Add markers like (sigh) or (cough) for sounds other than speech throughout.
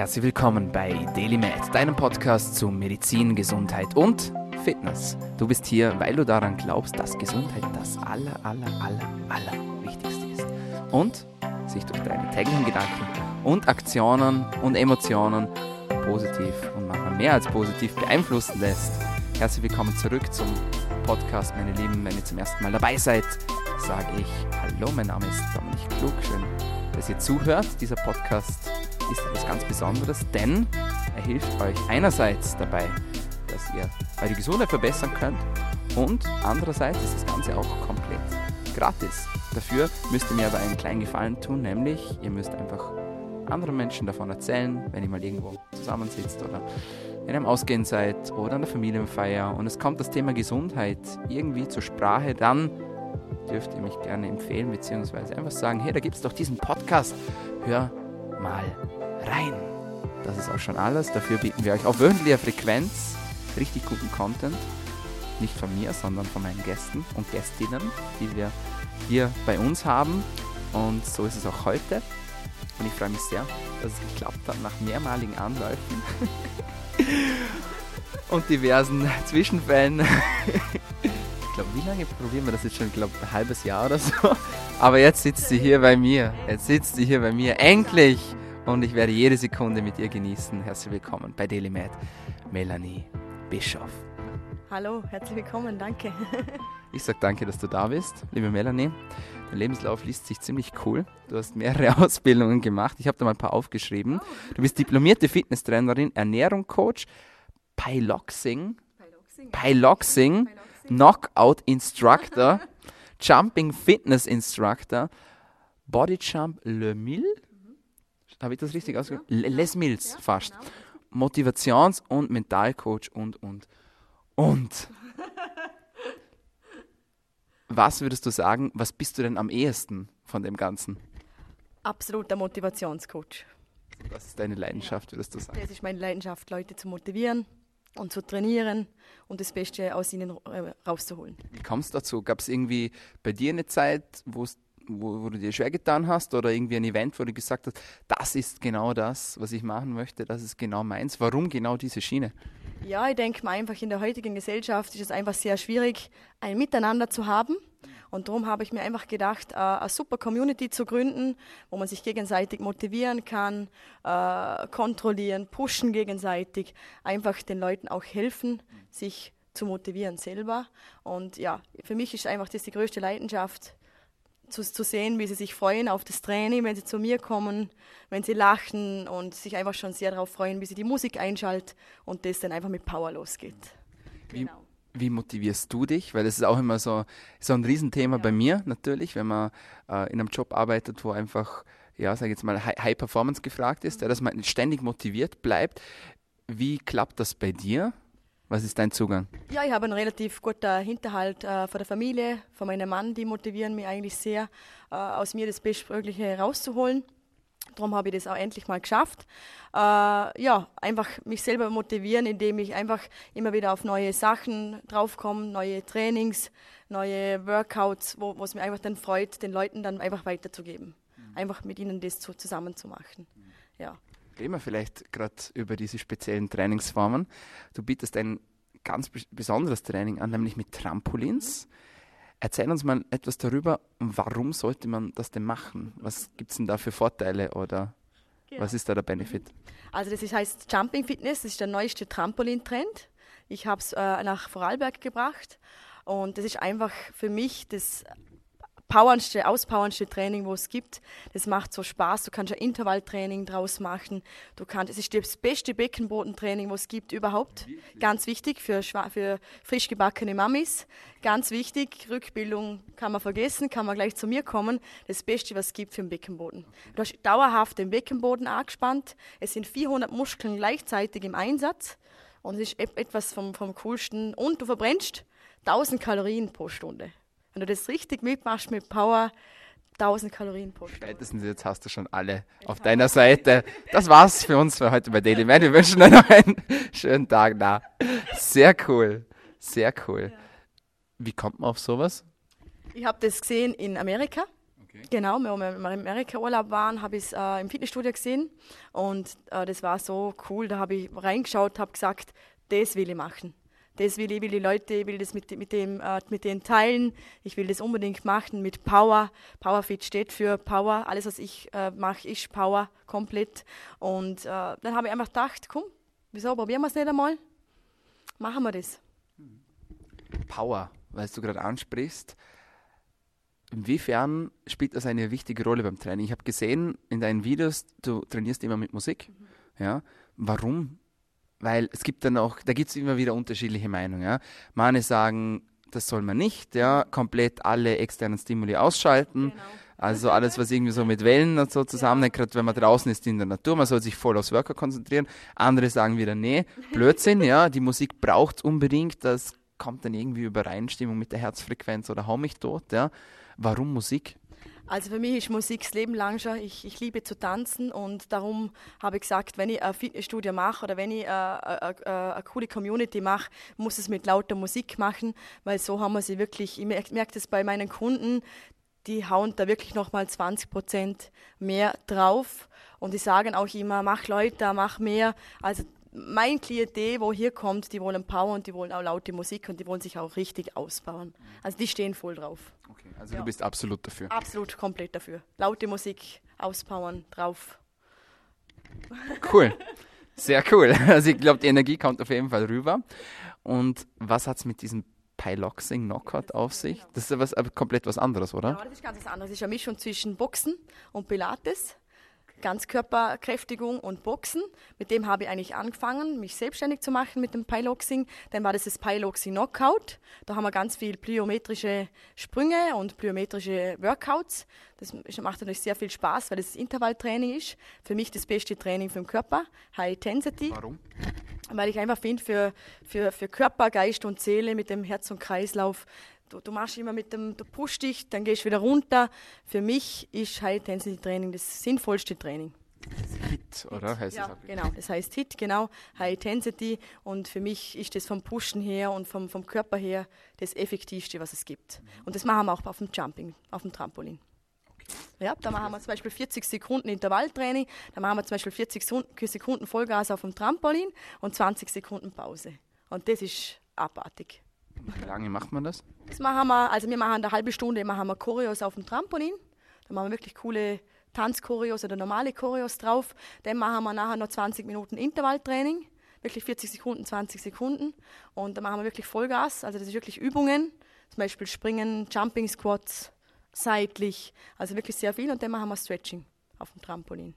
Herzlich willkommen bei DailyMed, deinem Podcast zu Medizin, Gesundheit und Fitness. Du bist hier, weil du daran glaubst, dass Gesundheit das aller, aller, aller, aller Wichtigste ist. Und sich durch deine täglichen Gedanken und Aktionen und Emotionen positiv und manchmal mehr als positiv beeinflussen lässt. Herzlich willkommen zurück zum Podcast, meine Lieben. Wenn ihr zum ersten Mal dabei seid, sage ich Hallo, mein Name ist Dominik Klug. Schön, dass ihr zuhört. Dieser Podcast ist etwas ganz Besonderes, denn er hilft euch einerseits dabei, dass ihr eure Gesundheit verbessern könnt und andererseits ist das Ganze auch komplett gratis. Dafür müsst ihr mir aber einen kleinen Gefallen tun, nämlich ihr müsst einfach anderen Menschen davon erzählen, wenn ihr mal irgendwo zusammensitzt oder in einem Ausgehen seid oder an der Familienfeier und es kommt das Thema Gesundheit irgendwie zur Sprache, dann dürft ihr mich gerne empfehlen, beziehungsweise einfach sagen, hey, da gibt es doch diesen Podcast, hör mal rein. Das ist auch schon alles. Dafür bieten wir euch auf wöchentlicher Frequenz richtig guten Content. Nicht von mir, sondern von meinen Gästen und Gästinnen, die wir hier bei uns haben. Und so ist es auch heute. Und ich freue mich sehr, dass es geklappt hat nach mehrmaligen Anläufen (laughs) und diversen Zwischenfällen. (laughs) ich glaube, wie lange probieren wir das jetzt schon? Ich glaube, ein halbes Jahr oder so. Aber jetzt sitzt sie hier bei mir. Jetzt sitzt sie hier bei mir. Endlich! Und ich werde jede Sekunde mit ihr genießen. Herzlich willkommen bei DailyMed, Melanie Bischoff. Hallo, herzlich willkommen, danke. (laughs) Ich sage danke, dass du da bist, liebe Melanie. Dein Lebenslauf liest sich ziemlich cool. Du hast mehrere (laughs) Ausbildungen gemacht. Ich habe da mal ein paar aufgeschrieben. Du bist diplomierte Fitnesstrainerin, Ernährung Coach, Piloxing, Piloxing, Knockout Instructor, (laughs) Jumping Fitness Instructor, Body Jump Le Mille. Habe ich das richtig ausgesprochen? Les Mills fast. Motivations- und Mentalcoach und, und, und. (laughs) Was würdest du sagen, was bist du denn am ehesten von dem Ganzen? Absoluter Motivationscoach. Was ist deine Leidenschaft, würdest du sagen? Das ist meine Leidenschaft, Leute zu motivieren und zu trainieren und das Beste aus ihnen äh, rauszuholen. Wie kommst du dazu? Gab es irgendwie bei dir eine Zeit, wo's- wo, wo du dir schwer getan hast oder irgendwie ein Event, wo du gesagt hast, das ist genau das, was ich machen möchte, das ist genau meins. Warum genau diese Schiene? Ja, ich denke mal einfach in der heutigen Gesellschaft ist es einfach sehr schwierig, ein Miteinander zu haben. Und darum habe ich mir einfach gedacht, äh, eine super Community zu gründen, wo man sich gegenseitig motivieren kann, äh, kontrollieren, pushen gegenseitig, einfach den Leuten auch helfen, sich zu motivieren selber. Und ja, für mich ist einfach das die größte Leidenschaft, zu, zu sehen, wie sie sich freuen auf das Training, wenn sie zu mir kommen, wenn sie lachen und sich einfach schon sehr darauf freuen, wie sie die Musik einschaltet und das dann einfach mit Power losgeht. Wie, wie motivierst du dich? Weil das ist auch immer so, so ein Riesenthema bei mir natürlich, wenn man äh, in einem Job arbeitet, wo einfach, ja, sag ich jetzt mal, High, High Performance gefragt ist, ja, dass man ständig motiviert bleibt. Wie klappt das bei dir? Was ist dein Zugang? Ja, ich habe einen relativ guten Hinterhalt äh, von der Familie, von meinem Mann, die motivieren mich eigentlich sehr, äh, aus mir das Bestmögliche rauszuholen. Darum habe ich das auch endlich mal geschafft. Äh, ja, einfach mich selber motivieren, indem ich einfach immer wieder auf neue Sachen draufkomme, neue Trainings, neue Workouts, wo es mir einfach dann freut, den Leuten dann einfach weiterzugeben. Einfach mit ihnen das so zusammen zu machen. Ja. Reden wir vielleicht gerade über diese speziellen Trainingsformen. Du bietest ein ganz bes- besonderes Training an, nämlich mit Trampolins. Erzähl uns mal etwas darüber, warum sollte man das denn machen? Was gibt es denn da für Vorteile oder was ist da der Benefit? Also das heißt Jumping Fitness, das ist der neueste Trampolintrend. Ich habe es äh, nach Vorarlberg gebracht und das ist einfach für mich das powerndste, auspowerndste Training, wo es gibt. Das macht so Spaß. Du kannst ein Intervalltraining draus machen. Du kannst, es ist das beste Beckenbodentraining, was es gibt überhaupt. Ganz wichtig für, für frisch gebackene Mamis. Ganz wichtig, Rückbildung kann man vergessen, kann man gleich zu mir kommen. Das Beste, was es gibt für den Beckenboden. Du hast dauerhaft den Beckenboden angespannt. Es sind 400 Muskeln gleichzeitig im Einsatz. Und es ist et- etwas vom, vom Coolsten. Und du verbrennst 1000 Kalorien pro Stunde. Wenn du das richtig mitmachst mit Power, 1000 Kalorien pro Stunde. Spätestens jetzt hast du schon alle auf deiner Seite. Das war's für uns für heute bei Daily Man. Wir wünschen euch noch einen schönen Tag. Na, sehr cool. Sehr cool. Wie kommt man auf sowas? Ich habe das gesehen in Amerika. Okay. Genau, wenn wir im Amerika-Urlaub waren, habe ich es äh, im Fitnessstudio gesehen und äh, das war so cool. Da habe ich reingeschaut, habe gesagt, das will ich machen. Das will ich, will die Leute, ich will das mit, mit, dem, äh, mit denen teilen. Ich will das unbedingt machen mit Power. Powerfit steht für Power. Alles, was ich äh, mache, ist Power komplett. Und äh, dann habe ich einfach gedacht, komm, wieso probieren wir es nicht einmal? Machen wir das. Power, weil du gerade ansprichst. Inwiefern spielt das eine wichtige Rolle beim Training? Ich habe gesehen in deinen Videos, du trainierst immer mit Musik. Mhm. Ja. Warum? Weil es gibt dann auch, da gibt es immer wieder unterschiedliche Meinungen. Ja. Manche sagen, das soll man nicht, ja, komplett alle externen Stimuli ausschalten. Genau. Also alles, was irgendwie so mit Wellen und so zusammenhängt, gerade wenn man draußen ist in der Natur, man soll sich voll aufs Worker konzentrieren. Andere sagen wieder, nee, (laughs) Blödsinn, ja, die Musik braucht unbedingt, das kommt dann irgendwie Übereinstimmung mit der Herzfrequenz oder hau mich tot, ja. Warum Musik? Also für mich ist Musik das Leben lang schon. Ich, ich liebe zu tanzen und darum habe ich gesagt, wenn ich ein Fitnessstudio mache oder wenn ich eine, eine, eine coole Community mache, muss es mit lauter Musik machen, weil so haben wir sie wirklich, ich merke das bei meinen Kunden, die hauen da wirklich nochmal 20 Prozent mehr drauf und die sagen auch immer, mach Leute, mach mehr. Also mein Klientel, wo hier kommt, die wollen Power und die wollen auch laute Musik und die wollen sich auch richtig ausbauen. Also die stehen voll drauf. Okay, also ja. du bist absolut dafür. Absolut, komplett dafür. Laute Musik, auspowern, drauf. Cool. (laughs) Sehr cool. Also ich glaube, die Energie kommt auf jeden Fall rüber. Und was hat es mit diesem Piloxing Knockout auf sich? Das ist ja was, komplett was anderes, oder? Ja, das ist ganz was anderes. Das ist eine Mischung zwischen Boxen und Pilates. Ganzkörperkräftigung und Boxen. Mit dem habe ich eigentlich angefangen, mich selbstständig zu machen mit dem Piloxing. Dann war das das Piloxing Knockout. Da haben wir ganz viel plyometrische Sprünge und plyometrische Workouts. Das macht natürlich sehr viel Spaß, weil es Intervalltraining ist. Für mich das beste Training für den Körper, High Intensity. Warum? Weil ich einfach finde, für, für, für Körper, Geist und Seele mit dem Herz- und Kreislauf du, du machst immer mit dem, du pushst dich, dann gehst du wieder runter. Für mich ist High Intensity Training das sinnvollste Training. HIT, oder? Heißt ja, das genau. Das heißt HIT, genau. High Intensity. Und für mich ist das vom Pushen her und vom, vom Körper her das effektivste, was es gibt. Und das machen wir auch auf dem Jumping, auf dem Trampolin. Ja, da machen wir zum Beispiel 40 Sekunden Intervalltraining, da machen wir zum Beispiel 40 Sekunden Vollgas auf dem Trampolin und 20 Sekunden Pause. Und das ist abartig. Wie lange macht man das? Das machen wir, also wir machen eine halbe Stunde machen wir Choreos auf dem Trampolin. Da machen wir wirklich coole Tanzchoreos oder normale Choreos drauf. Dann machen wir nachher noch 20 Minuten Intervalltraining. Wirklich 40 Sekunden, 20 Sekunden. Und dann machen wir wirklich Vollgas. Also das ist wirklich Übungen. Zum Beispiel Springen, Jumping Squats, seitlich. Also wirklich sehr viel. Und dann machen wir Stretching auf dem Trampolin.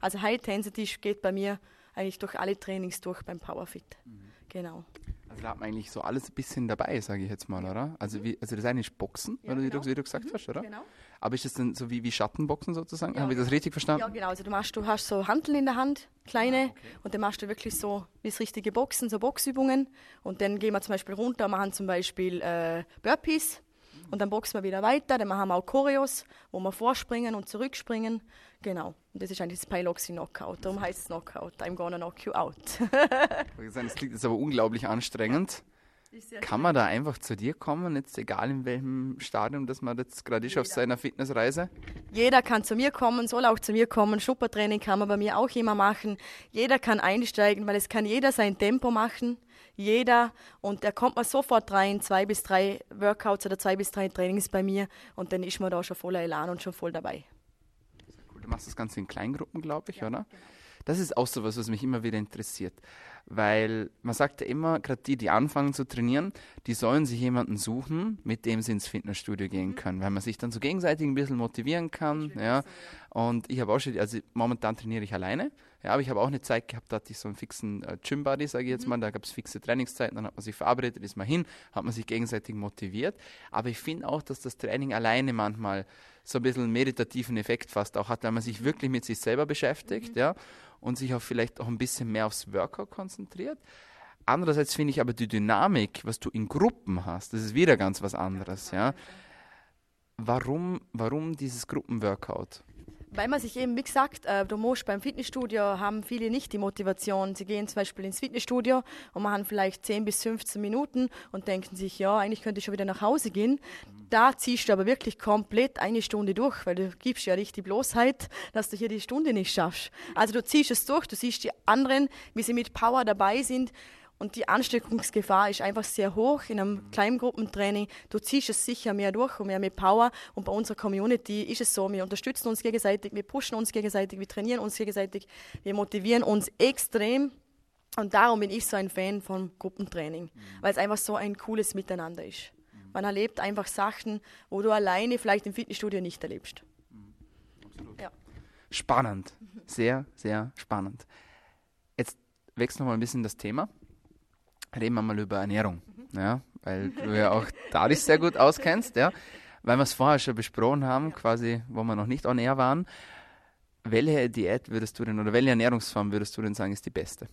Also High Intensity geht bei mir eigentlich durch alle Trainings durch beim Powerfit. Mhm. Genau. Also da hat man eigentlich so alles ein bisschen dabei, sage ich jetzt mal, oder? Also, wie, also das eine ist Boxen, ja, wie, genau. du, wie, du, gesagt mhm, hast, oder? Genau. Aber ist das dann so wie, wie Schattenboxen sozusagen? Ja, Habe ich das richtig verstanden? Ja, genau. Also du machst, du hast so Handeln in der Hand, kleine, ah, okay. und dann machst du wirklich so wie das richtige Boxen, so Boxübungen. Und dann gehen wir zum Beispiel runter, machen zum Beispiel äh, Burpees. Und dann boxen wir wieder weiter. Dann machen wir auch Choreos, wo wir vorspringen und zurückspringen. Genau. Und das ist eigentlich das Piloxy Knockout. Darum heißt es Knockout. I'm gonna knock you out. das klingt jetzt aber unglaublich anstrengend. Kann man da einfach zu dir kommen, jetzt egal in welchem Stadium, dass man jetzt gerade ist auf seiner Fitnessreise? Jeder kann zu mir kommen, soll auch zu mir kommen. Schuppertraining kann man bei mir auch immer machen. Jeder kann einsteigen, weil es kann jeder sein Tempo machen. Jeder. Und da kommt man sofort rein, zwei bis drei Workouts oder zwei bis drei Trainings bei mir. Und dann ist man da schon voller Elan und schon voll dabei. Du machst das Ganze in Kleingruppen, glaube ich, ja, oder? Genau. Das ist auch so was, was mich immer wieder interessiert. Weil man sagt ja immer, gerade die, die anfangen zu trainieren, die sollen sich jemanden suchen, mit dem sie ins Fitnessstudio gehen mhm. können, weil man sich dann so gegenseitig ein bisschen motivieren kann. Ja. Und ich habe auch schon, also momentan trainiere ich alleine, ja, aber ich habe auch eine Zeit gehabt, da hatte ich so einen fixen äh, Gym-Buddy, sage ich jetzt mhm. mal, da gab es fixe Trainingszeiten, dann hat man sich verabredet, ist man hin, hat man sich gegenseitig motiviert. Aber ich finde auch, dass das Training alleine manchmal so ein bisschen einen meditativen Effekt fast auch hat, weil man sich wirklich mit sich selber beschäftigt, mhm. ja, und sich auch vielleicht auch ein bisschen mehr aufs Workout konzentriert. Andererseits finde ich aber die Dynamik, was du in Gruppen hast, das ist wieder ganz was anderes, ja. Warum, warum dieses Gruppenworkout? Weil man sich eben, wie gesagt, äh, du musst beim Fitnessstudio haben viele nicht die Motivation. Sie gehen zum Beispiel ins Fitnessstudio und machen vielleicht 10 bis 15 Minuten und denken sich, ja, eigentlich könnte ich schon wieder nach Hause gehen. Da ziehst du aber wirklich komplett eine Stunde durch, weil du gibst ja nicht die Bloßheit, dass du hier die Stunde nicht schaffst. Also du ziehst es durch, du siehst die anderen, wie sie mit Power dabei sind und die Ansteckungsgefahr ist einfach sehr hoch in einem Kleingruppentraining. Du ziehst es sicher mehr durch und mehr mit Power. Und bei unserer Community ist es so, wir unterstützen uns gegenseitig, wir pushen uns gegenseitig, wir trainieren uns gegenseitig, wir motivieren uns extrem. Und darum bin ich so ein Fan von Gruppentraining, mhm. weil es einfach so ein cooles Miteinander ist. Mhm. Man erlebt einfach Sachen, wo du alleine vielleicht im Fitnessstudio nicht erlebst. Mhm. Ja. Spannend, sehr, sehr spannend. Jetzt wächst noch mal ein bisschen das Thema reden wir mal über Ernährung. Mhm. Ja, weil (laughs) du ja auch da dich sehr gut auskennst, ja. Weil wir es vorher schon besprochen haben, quasi, wo wir noch nicht on air waren. Welche Diät würdest du denn oder welche Ernährungsform würdest du denn sagen, ist die beste?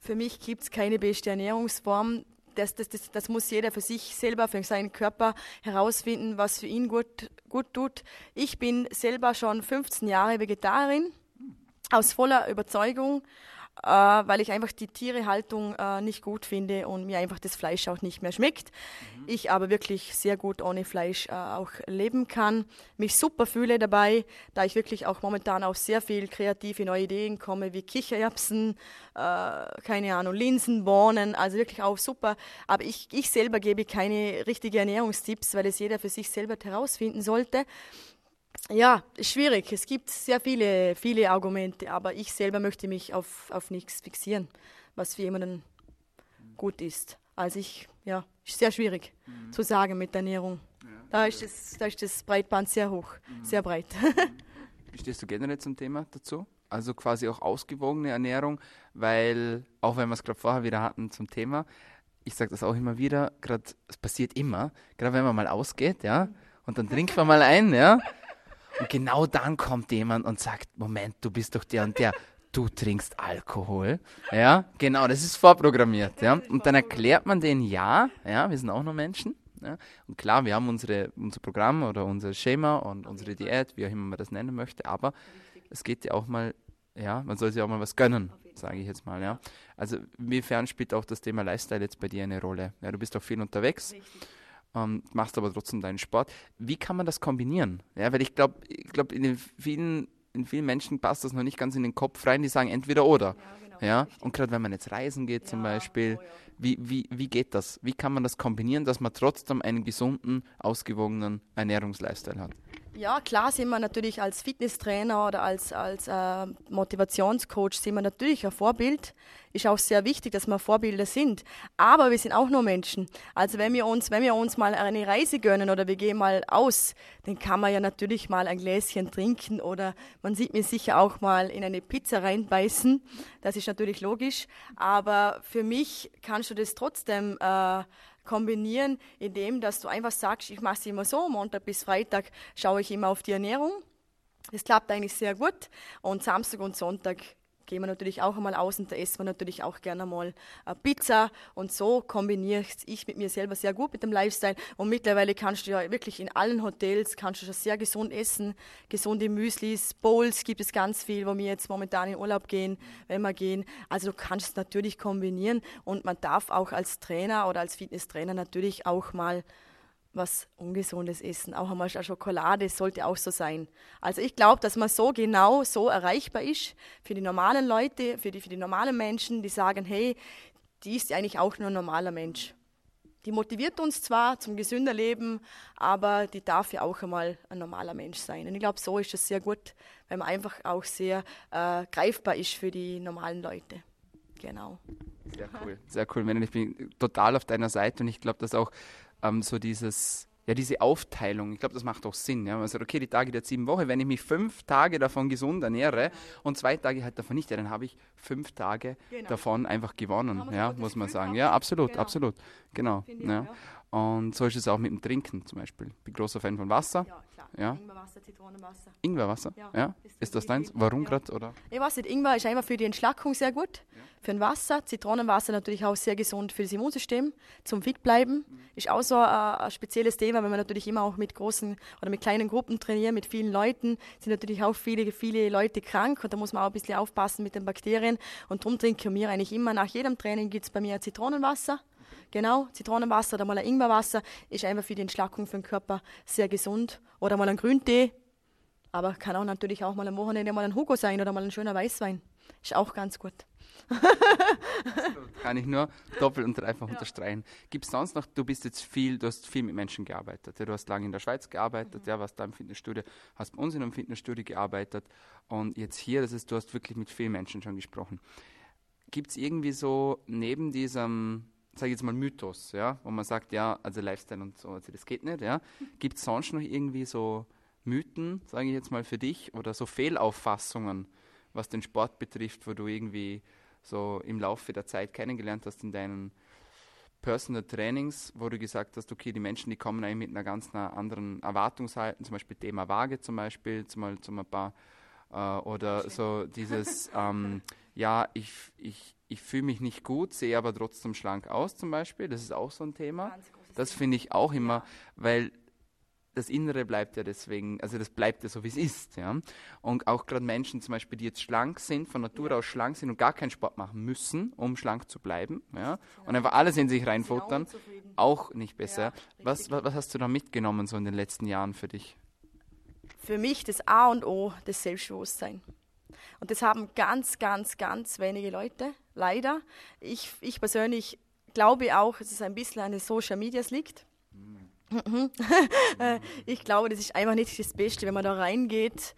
Für mich gibt es keine beste Ernährungsform. Das, das, das, das, muss jeder für sich selber, für seinen Körper herausfinden, was für ihn gut, gut tut. Ich bin selber schon 15 Jahre Vegetarin, aus voller Überzeugung äh, weil ich einfach die Tierehaltung äh, nicht gut finde und mir einfach das Fleisch auch nicht mehr schmeckt. Mhm. Ich aber wirklich sehr gut ohne Fleisch äh, auch leben kann, mich super fühle dabei, da ich wirklich auch momentan auf sehr viel kreative neue Ideen komme, wie Kichererbsen, äh, keine Ahnung, Linsen, Bohnen, also wirklich auch super. Aber ich, ich selber gebe keine richtigen Ernährungstipps, weil es jeder für sich selber herausfinden sollte. Ja, schwierig. Es gibt sehr viele, viele Argumente, aber ich selber möchte mich auf, auf nichts fixieren, was für jemanden gut ist. Also ich, ja, ist sehr schwierig mhm. zu sagen mit der Ernährung. Ja, da, ist das, da ist das Breitband sehr hoch, mhm. sehr breit. (laughs) Wie stehst du generell zum Thema dazu? Also quasi auch ausgewogene Ernährung, weil, auch wenn wir es gerade vorher wieder hatten zum Thema, ich sage das auch immer wieder, gerade, es passiert immer, gerade wenn man mal ausgeht, ja, und dann trinkt man mal ein, ja, und genau dann kommt jemand und sagt, Moment, du bist doch der und der. Du trinkst Alkohol. Ja, genau, das ist vorprogrammiert. Ja. Und dann erklärt man denen, ja, ja, wir sind auch nur Menschen. Ja. Und klar, wir haben unsere, unser Programm oder unser Schema und unsere Diät, wie auch immer man das nennen möchte, aber es geht ja auch mal, ja, man soll sich auch mal was gönnen, sage ich jetzt mal, ja. Also inwiefern spielt auch das Thema Lifestyle jetzt bei dir eine Rolle? Ja, du bist auch viel unterwegs. Richtig ähm, machst aber trotzdem deinen Sport. Wie kann man das kombinieren? Ja, weil ich glaube, ich glaub, in vielen, in vielen Menschen passt das noch nicht ganz in den Kopf rein, die sagen entweder oder. Ja, genau. ja? Und gerade wenn man jetzt reisen geht ja, zum Beispiel, oh. Wie, wie, wie geht das? Wie kann man das kombinieren, dass man trotzdem einen gesunden, ausgewogenen Ernährungslifestyle hat? Ja, klar sind wir natürlich als Fitnesstrainer oder als, als äh, Motivationscoach sind wir natürlich ein Vorbild. Ist auch sehr wichtig, dass wir Vorbilder sind. Aber wir sind auch nur Menschen. Also wenn wir uns, wenn wir uns mal eine Reise gönnen oder wir gehen mal aus, dann kann man ja natürlich mal ein Gläschen trinken oder man sieht mir sicher auch mal in eine Pizza reinbeißen. Das ist natürlich logisch. Aber für mich kannst du das trotzdem äh, kombinieren, indem dass du einfach sagst, ich mache es immer so, Montag bis Freitag schaue ich immer auf die Ernährung. Das klappt eigentlich sehr gut. Und Samstag und Sonntag gehen wir natürlich auch einmal aus und da essen wir natürlich auch gerne mal äh, Pizza. Und so kombiniere ich mit mir selber sehr gut mit dem Lifestyle. Und mittlerweile kannst du ja wirklich in allen Hotels kannst du schon sehr gesund essen, gesunde Müslis, Bowls gibt es ganz viel, wo wir jetzt momentan in Urlaub gehen, wenn wir gehen, also du kannst es natürlich kombinieren und man darf auch als Trainer oder als Fitnesstrainer natürlich auch mal was Ungesundes essen. Auch einmal Schokolade sollte auch so sein. Also ich glaube, dass man so genau so erreichbar ist für die normalen Leute, für die, für die normalen Menschen, die sagen, hey, die ist eigentlich auch nur ein normaler Mensch. Die motiviert uns zwar zum gesünder Leben, aber die darf ja auch einmal ein normaler Mensch sein. Und ich glaube, so ist es sehr gut, weil man einfach auch sehr äh, greifbar ist für die normalen Leute. Genau. Sehr cool, sehr cool. Ich bin total auf deiner Seite und ich glaube, dass auch ähm, so dieses, ja, diese Aufteilung, ich glaube, das macht auch Sinn. Ja? Man sagt, okay, die Tage der sieben Wochen, wenn ich mich fünf Tage davon gesund ernähre und zwei Tage halt davon nicht, ja, dann habe ich fünf Tage genau. davon einfach gewonnen, ja, muss man sagen. Ja, absolut, genau. absolut. Genau. ja. Und so ist es auch mit dem Trinken zum Beispiel. Ich bin großer Fan von Wasser. Ja, klar. Ja. Ingwerwasser, Zitronenwasser. Ingwerwasser? Ja, Ja. ist Ist das deins? Warum ja. gerade? Oder? Ich weiß nicht, Ingwer ist einfach für die Entschlackung sehr gut. Für ein Wasser. Zitronenwasser natürlich auch sehr gesund für das Immunsystem. Zum fit bleiben. Ist auch so äh, ein spezielles Thema, wenn man natürlich immer auch mit großen oder mit kleinen Gruppen trainiert, mit vielen Leuten. Sind natürlich auch viele, viele Leute krank und da muss man auch ein bisschen aufpassen mit den Bakterien. Und darum trinken wir eigentlich immer nach jedem Training gibt es bei mir ein Zitronenwasser. Genau, Zitronenwasser oder mal ein Ingwerwasser ist einfach für die Entschlackung für den Körper sehr gesund. Oder mal ein Grüntee, aber kann auch natürlich auch mal am Wochenende mal ein Hugo sein oder mal ein schöner Weißwein. Ist auch ganz gut. (laughs) Kann ich nur doppelt und dreifach unterstreichen. Gibt es sonst noch, du bist jetzt viel, du hast viel mit Menschen gearbeitet. Ja, du hast lange in der Schweiz gearbeitet, Mhm. ja, warst da im Fitnessstudio, hast bei uns in einem Fitnessstudio gearbeitet und jetzt hier, das ist, du hast wirklich mit vielen Menschen schon gesprochen. Gibt es irgendwie so neben diesem, sage ich jetzt mal, Mythos, ja, wo man sagt, ja, also Lifestyle und so, also das geht nicht, ja, gibt es sonst noch irgendwie so Mythen, sage ich jetzt mal für dich, oder so Fehlauffassungen, was den Sport betrifft, wo du irgendwie so im Laufe der Zeit kennengelernt hast in deinen Personal Trainings, wo du gesagt hast, okay, die Menschen, die kommen eigentlich mit einer ganz anderen Erwartungshaltung, zum Beispiel Thema Waage zum Beispiel, zum, zum ein paar, äh, oder so dieses, ähm, ja, ich, ich, ich fühle mich nicht gut, sehe aber trotzdem schlank aus zum Beispiel, das ist auch so ein Thema. Das finde ich auch immer, weil das Innere bleibt ja deswegen, also das bleibt ja so, wie es ist. Ja? Und auch gerade Menschen zum Beispiel, die jetzt schlank sind, von Natur aus schlank sind und gar keinen Sport machen müssen, um schlank zu bleiben, ja? und einfach alles in sich reinfuttern, auch nicht besser. Ja, was, was, was hast du da mitgenommen so in den letzten Jahren für dich? Für mich das A und O, das Selbstbewusstsein. Und das haben ganz, ganz, ganz wenige Leute, leider. Ich, ich persönlich glaube auch, dass es ein bisschen an den Social Medias liegt. (laughs) Äh, ich glaube, das ist einfach nicht das Beste, wenn man da reingeht.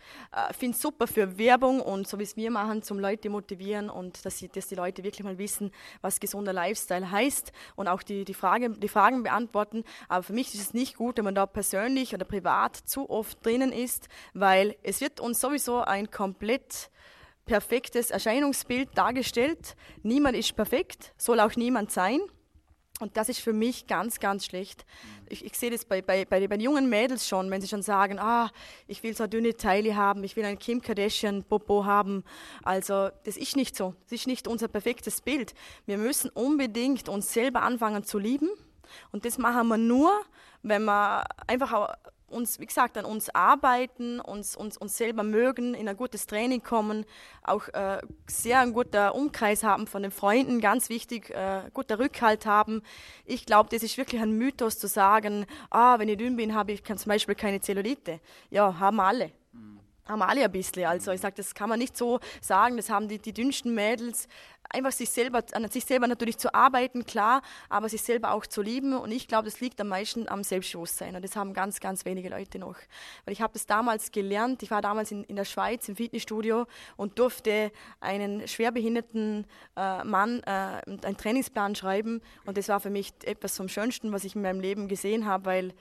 Ich finde es super für Werbung und so wie es wir machen, zum Leute motivieren und dass, sie, dass die Leute wirklich mal wissen, was gesunder Lifestyle heißt und auch die, die, Frage, die Fragen beantworten. Aber für mich ist es nicht gut, wenn man da persönlich oder privat zu oft drinnen ist, weil es wird uns sowieso ein komplett perfektes Erscheinungsbild dargestellt. Niemand ist perfekt, soll auch niemand sein. Und das ist für mich ganz, ganz schlecht. Ich, ich sehe das bei, bei, bei, bei jungen Mädels schon, wenn sie schon sagen, ah, ich will so dünne Teile haben, ich will ein Kim Kardashian Popo haben. Also das ist nicht so. Das ist nicht unser perfektes Bild. Wir müssen unbedingt uns selber anfangen zu lieben. Und das machen wir nur, wenn wir einfach auch uns, wie gesagt, an uns arbeiten, uns, uns, uns selber mögen, in ein gutes Training kommen, auch äh, sehr einen guten Umkreis haben von den Freunden, ganz wichtig, äh, guter Rückhalt haben. Ich glaube, das ist wirklich ein Mythos zu sagen, ah, wenn ich dünn bin, habe ich zum Beispiel keine Zellulite. Ja, haben alle. Haben alle ein bisschen. Also ich sage, das kann man nicht so sagen, das haben die, die dünnsten Mädels. Einfach sich selber, an sich selber natürlich zu arbeiten, klar, aber sich selber auch zu lieben. Und ich glaube, das liegt am meisten am Selbstbewusstsein. Und das haben ganz, ganz wenige Leute noch. Weil ich habe das damals gelernt. Ich war damals in, in der Schweiz im Fitnessstudio und durfte einen schwerbehinderten äh, Mann äh, einen Trainingsplan schreiben. Und das war für mich etwas vom Schönsten, was ich in meinem Leben gesehen habe, weil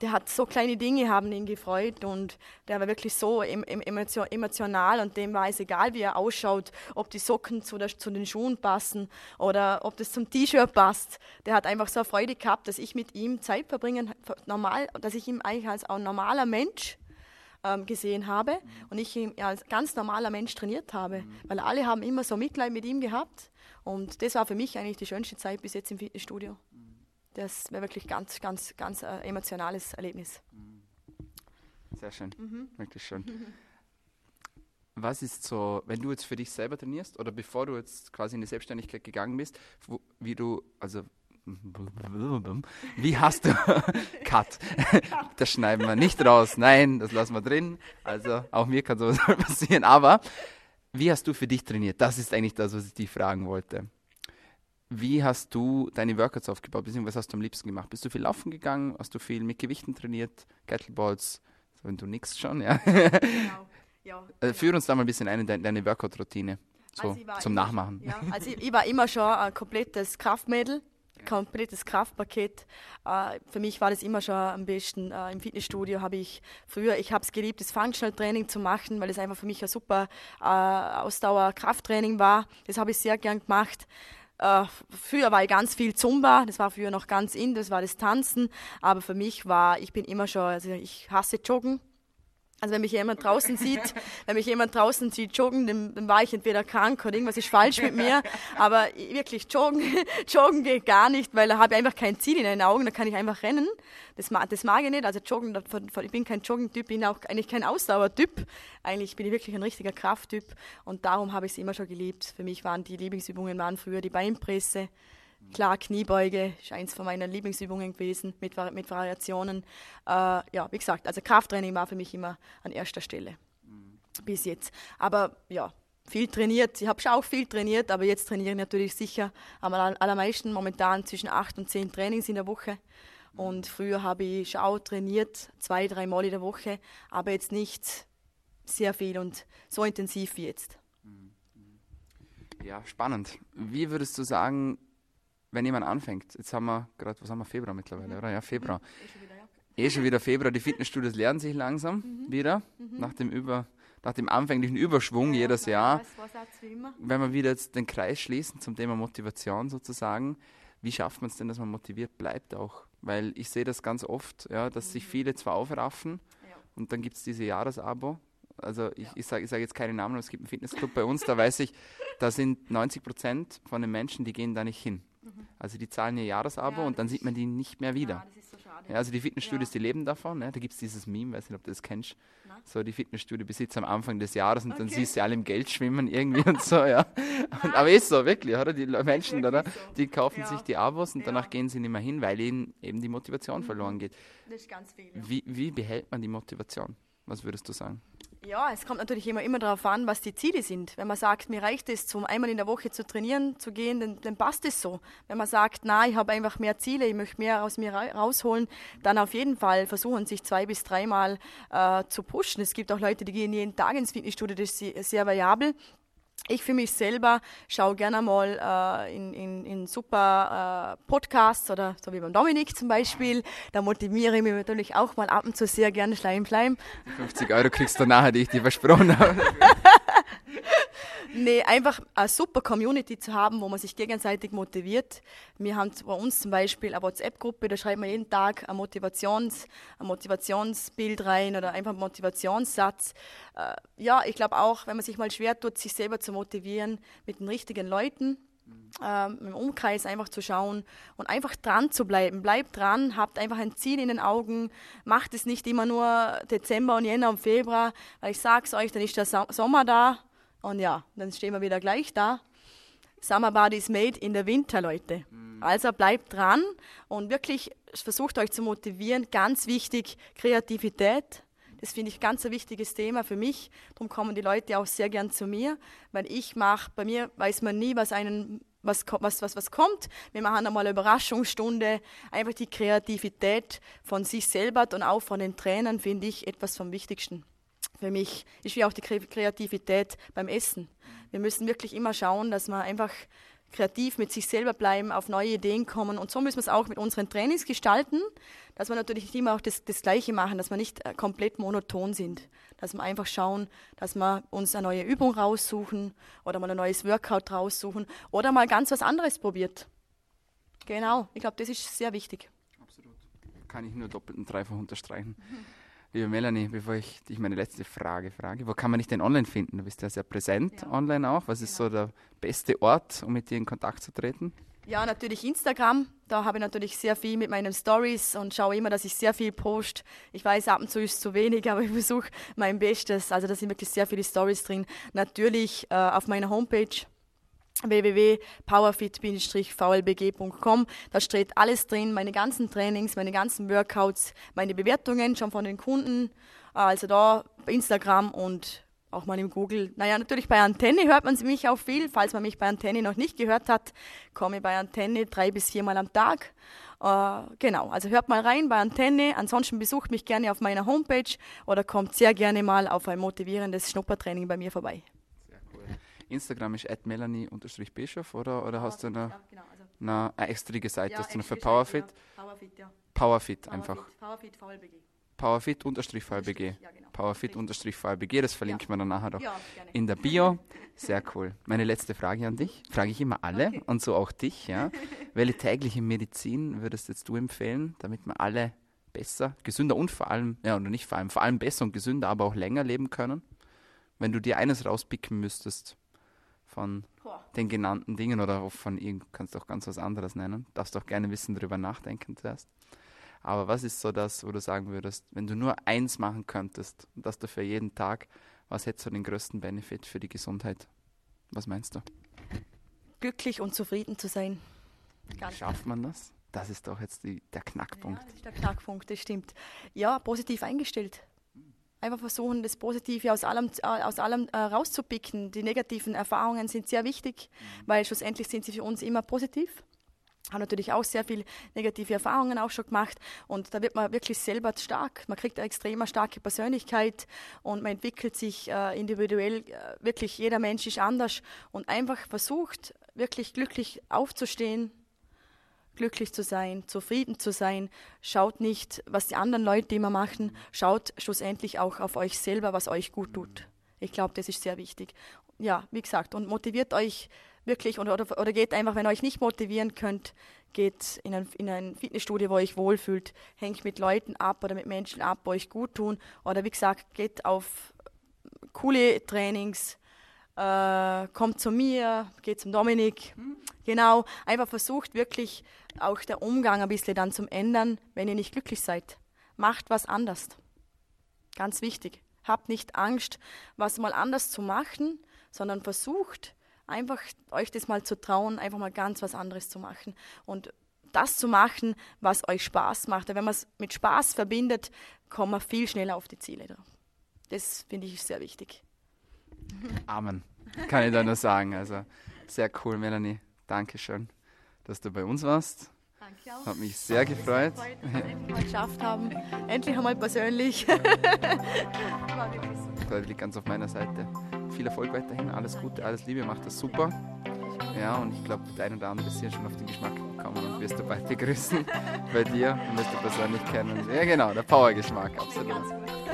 der hat so kleine Dinge haben ihn gefreut und der war wirklich so em, em, emotio- emotional und dem war es egal, wie er ausschaut, ob die Socken zu, der, zu den Schuhen passen oder ob das zum T-Shirt passt. Der hat einfach so eine Freude gehabt, dass ich mit ihm Zeit verbringen, normal, dass ich ihn eigentlich als ein normaler Mensch ähm, gesehen habe und ich ihn als ganz normaler Mensch trainiert habe, weil alle haben immer so Mitleid mit ihm gehabt und das war für mich eigentlich die schönste Zeit bis jetzt im Fitnessstudio. Das war wirklich ganz, ganz, ganz äh, emotionales Erlebnis. Sehr schön, Mhm. wirklich schön. (laughs) Was ist so, wenn du jetzt für dich selber trainierst oder bevor du jetzt quasi in die Selbstständigkeit gegangen bist, wo, wie du, also wie hast du (laughs) Cut? (laughs) Das schneiden wir nicht raus. Nein, das lassen wir drin. Also auch mir kann sowas passieren. Aber wie hast du für dich trainiert? Das ist eigentlich das, was ich dich fragen wollte. Wie hast du deine Workouts aufgebaut? Beziehungsweise was hast du am liebsten gemacht? Bist du viel laufen gegangen? Hast du viel mit Gewichten trainiert? Kettleballs? Wenn du nix schon, ja. Genau. Ja, Äh, Führ uns da mal ein bisschen ein in deine, deine Workout-Routine. So, Also zum immer- Nachmachen. Ja, also ich, ich war immer schon ein komplettes Kraftmädel, komplettes Kraftpaket. Äh, für mich war das immer schon am besten. Äh, Im Fitnessstudio habe ich früher, ich habe es geliebt, das Functional Training zu machen, weil es einfach für mich ein super äh, Ausdauer-Krafttraining war. Das habe ich sehr gern gemacht. Äh, früher war ich ganz viel Zumba, das war früher noch ganz in, das war das Tanzen, aber für mich war, ich bin immer schon, also ich hasse Joggen, also wenn mich jemand draußen sieht, wenn mich jemand draußen sieht joggen, dann, dann, war ich entweder krank oder irgendwas ist falsch mit mir. Aber wirklich joggen, (laughs) joggen geht gar nicht, weil da habe ich einfach kein Ziel in den Augen, da kann ich einfach rennen. Das, das mag ich nicht. Also joggen, ich bin kein Jogging-Typ, bin auch eigentlich kein Ausdauertyp. Eigentlich bin ich wirklich ein richtiger Krafttyp und darum habe ich es immer schon geliebt. Für mich waren die Lieblingsübungen waren früher die Beinpresse, Klar, Kniebeuge ist eins von meinen Lieblingsübungen gewesen mit, mit Variationen. Äh, ja, wie gesagt, also Krafttraining war für mich immer an erster Stelle mhm. bis jetzt. Aber ja, viel trainiert. Ich habe schon auch viel trainiert, aber jetzt trainiere ich natürlich sicher am allermeisten momentan zwischen acht und zehn Trainings in der Woche. Und früher habe ich schon auch trainiert, zwei, drei Mal in der Woche, aber jetzt nicht sehr viel und so intensiv wie jetzt. Mhm. Ja, spannend. Wie würdest du sagen, wenn jemand anfängt, jetzt haben wir gerade, was haben wir, Februar mittlerweile, mhm. oder? Ja, Februar. Eh, schon wieder, ja. eh schon wieder Februar, die Fitnessstudios lernen sich langsam mhm. wieder, mhm. nach dem Über nach dem anfänglichen Überschwung ja, jedes Jahr, wenn wir wieder jetzt den Kreis schließen zum Thema Motivation sozusagen, wie schafft man es denn, dass man motiviert bleibt auch? Weil ich sehe das ganz oft, ja, dass sich mhm. viele zwar aufraffen ja. und dann gibt es diese Jahresabo. Also ich, ja. ich sage sag jetzt keine Namen, aber es gibt einen Fitnessclub bei uns, da weiß ich, da sind 90 Prozent von den Menschen, die gehen da nicht hin. Mhm. Also die zahlen ihr Jahresabo ja, und dann sieht man die nicht mehr wieder. Ja, das ist so schade. Ja, also die Fitnessstudios, die leben davon. Ne? Da gibt es dieses Meme, weiß nicht, ob du das kennst. Na? So die Fitnessstudio-Besitzer am Anfang des Jahres und okay. dann siehst du alle im Geld schwimmen irgendwie und so, ja. (laughs) Und, aber ist so, wirklich, oder? Die Menschen, oder? Die kaufen sich die Abos und danach gehen sie nicht mehr hin, weil ihnen eben die Motivation mhm. verloren geht. Das ist ganz viel. Wie, wie behält man die Motivation? Was würdest du sagen? Ja, es kommt natürlich immer, immer darauf an, was die Ziele sind. Wenn man sagt, mir reicht es, zum einmal in der Woche zu trainieren, zu gehen, dann, dann passt es so. Wenn man sagt, na, ich habe einfach mehr Ziele, ich möchte mehr aus mir rausholen, dann auf jeden Fall versuchen, sich zwei bis dreimal äh, zu pushen. Es gibt auch Leute, die gehen jeden Tag ins Fitnessstudio, das ist sehr variabel. Ich für mich selber schaue gerne mal äh, in, in, in super äh, Podcasts oder so wie beim Dominik zum Beispiel. Da motiviere ich mich natürlich auch mal ab und zu sehr gerne Schleim, Schleim. 50 Euro kriegst du nachher, die ich dir versprochen habe. (laughs) nee, einfach eine super Community zu haben, wo man sich gegenseitig motiviert. Wir haben bei uns zum Beispiel eine WhatsApp-Gruppe, da schreibt man jeden Tag ein, Motivations, ein Motivationsbild rein oder einfach einen Motivationssatz. Äh, ja, ich glaube auch, wenn man sich mal schwer tut, sich selber zu motivieren mit den richtigen Leuten, ähm, im Umkreis einfach zu schauen und einfach dran zu bleiben. Bleibt dran, habt einfach ein Ziel in den Augen, macht es nicht immer nur Dezember und Jänner und Februar, weil ich sag's euch, dann ist der Sommer da und ja, dann stehen wir wieder gleich da. Summer Body is made in der Winter, Leute. Mhm. Also bleibt dran und wirklich versucht euch zu motivieren. Ganz wichtig, Kreativität. Das finde ich ganz ein wichtiges Thema für mich. Darum kommen die Leute auch sehr gern zu mir, weil ich mache, bei mir weiß man nie, was einen was, was, was, was kommt. Wir machen einmal eine Überraschungsstunde. Einfach die Kreativität von sich selber und auch von den Trainern finde ich etwas vom Wichtigsten für mich ist wie auch die Kreativität beim Essen. Wir müssen wirklich immer schauen, dass wir einfach kreativ mit sich selber bleiben, auf neue Ideen kommen. Und so müssen wir es auch mit unseren Trainings gestalten, dass wir natürlich nicht immer auch das, das Gleiche machen, dass wir nicht äh, komplett monoton sind. Dass wir einfach schauen, dass wir uns eine neue Übung raussuchen oder mal ein neues Workout raussuchen oder mal ganz was anderes probiert. Genau, ich glaube, das ist sehr wichtig. Absolut. Kann ich nur doppelt und dreifach unterstreichen. (laughs) Liebe Melanie, bevor ich dich meine letzte Frage frage, wo kann man dich denn online finden? Du bist ja sehr präsent ja. online auch. Was ist so der beste Ort, um mit dir in Kontakt zu treten? Ja, natürlich Instagram. Da habe ich natürlich sehr viel mit meinen Stories und schaue immer, dass ich sehr viel post. Ich weiß, ab und zu ist es zu wenig, (laughs) aber ich versuche mein Bestes. Also da sind wirklich sehr viele Stories drin. Natürlich äh, auf meiner Homepage www.powerfit-vlbg.com. Da steht alles drin, meine ganzen Trainings, meine ganzen Workouts, meine Bewertungen schon von den Kunden. Also da bei Instagram und auch mal im Google. Naja, natürlich bei Antenne hört man mich auch viel. Falls man mich bei Antenne noch nicht gehört hat, komme ich bei Antenne drei bis viermal am Tag. Äh, genau, also hört mal rein bei Antenne. Ansonsten besucht mich gerne auf meiner Homepage oder kommt sehr gerne mal auf ein motivierendes Schnuppertraining bei mir vorbei. Instagram ist melanie-bischof oder, oder hast du eine, ja, genau, also eine, eine extra Seite, ja, hast du noch für Powerfit? Seite, ja. Powerfit, ja. Powerfit, einfach. Powerfit VLBG. Powerfit-VBG. Ja, genau. Powerfit-VBG, das verlinken wir dann nachher doch in der Bio. Sehr cool. Meine letzte Frage an dich, frage ich immer alle Okay. und so auch dich. Ja. (laughs) Welche tägliche Medizin würdest jetzt du empfehlen, damit wir alle besser, gesünder und vor allem, ja, oder nicht vor allem, vor allem besser und gesünder, aber auch länger leben können? Wenn du dir eines rauspicken müsstest von Boah. den genannten Dingen oder auch von irgend, kannst auch ganz was anderes nennen, darfst auch gerne wissen, darüber nachdenken zuerst. Aber was ist so das, wo du sagen würdest, wenn du nur eins machen könntest und das dafür jeden Tag, was hätte so den größten Benefit für die Gesundheit? Was meinst du? Glücklich und zufrieden zu sein. Ganz Schafft man das? Das ist doch jetzt die, der Knackpunkt. Ja, das ist der Knackpunkt, das stimmt. Ja, positiv eingestellt. Einfach versuchen, das Positive aus allem, äh, aus allem äh, rauszupicken. Die negativen Erfahrungen sind sehr wichtig, weil schlussendlich sind sie für uns immer positiv. Haben natürlich auch sehr viele negative Erfahrungen auch schon gemacht und da wird man wirklich selber stark. Man kriegt eine extrem starke Persönlichkeit und man entwickelt sich äh, individuell. Äh, wirklich jeder Mensch ist anders und einfach versucht, wirklich glücklich aufzustehen, glücklich zu sein, zufrieden zu sein. Schaut nicht, was die anderen Leute immer machen. Schaut schlussendlich auch auf euch selber, was euch gut tut. Ich glaube, das ist sehr wichtig. Ja, wie gesagt, und motiviert euch wirklich oder, oder, oder geht einfach, wenn ihr euch nicht motivieren könnt, geht in ein, in ein Fitnessstudio, wo ihr euch wohlfühlt, hängt mit Leuten ab oder mit Menschen ab, wo euch gut tun. Oder wie gesagt, geht auf coole Trainings, äh, kommt zu mir, geht zum Dominik. Genau, einfach versucht wirklich auch der Umgang ein bisschen dann zum ändern, wenn ihr nicht glücklich seid. Macht was anders. Ganz wichtig. Habt nicht Angst, was mal anders zu machen, sondern versucht einfach euch das mal zu trauen, einfach mal ganz was anderes zu machen und das zu machen, was euch Spaß macht. Wenn man es mit Spaß verbindet, kommt man viel schneller auf die Ziele. Das finde ich sehr wichtig. Amen. Kann ich da nur sagen. Also sehr cool, Melanie. Dankeschön, dass du bei uns warst. Danke auch. Hat mich sehr gefreut. dass wir endlich mal geschafft haben. Endlich einmal persönlich. War wirklich so. Da liegt ganz auf meiner Seite. Viel Erfolg weiterhin, alles Gute, alles Liebe, macht das super. Ja, und ich glaube, der ein oder andere ist hier schon auf den Geschmack gekommen und wirst du bald begrüßen (laughs) bei dir und wirst du persönlich kennen. Ja, genau, der Power-Geschmack, absolut.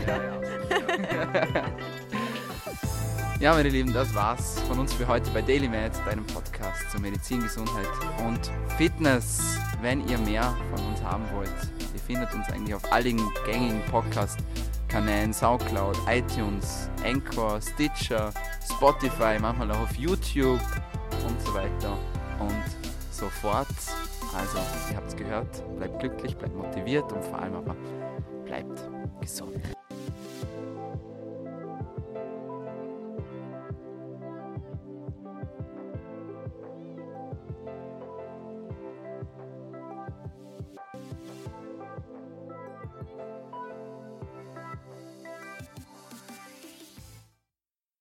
Ja, ja. (laughs) ja, meine Lieben, das war's von uns für heute bei Daily Med, deinem Podcast zur Medizin, Gesundheit und Fitness. Wenn ihr mehr von uns haben wollt, ihr findet uns eigentlich auf allen gängigen Podcast-Kanälen, Soundcloud, iTunes, Anchor, Stitcher, Spotify, manchmal auch auf YouTube und so weiter und so fort. Also, ihr habt's gehört, bleibt glücklich, bleibt motiviert und vor allem aber bleibt gesund.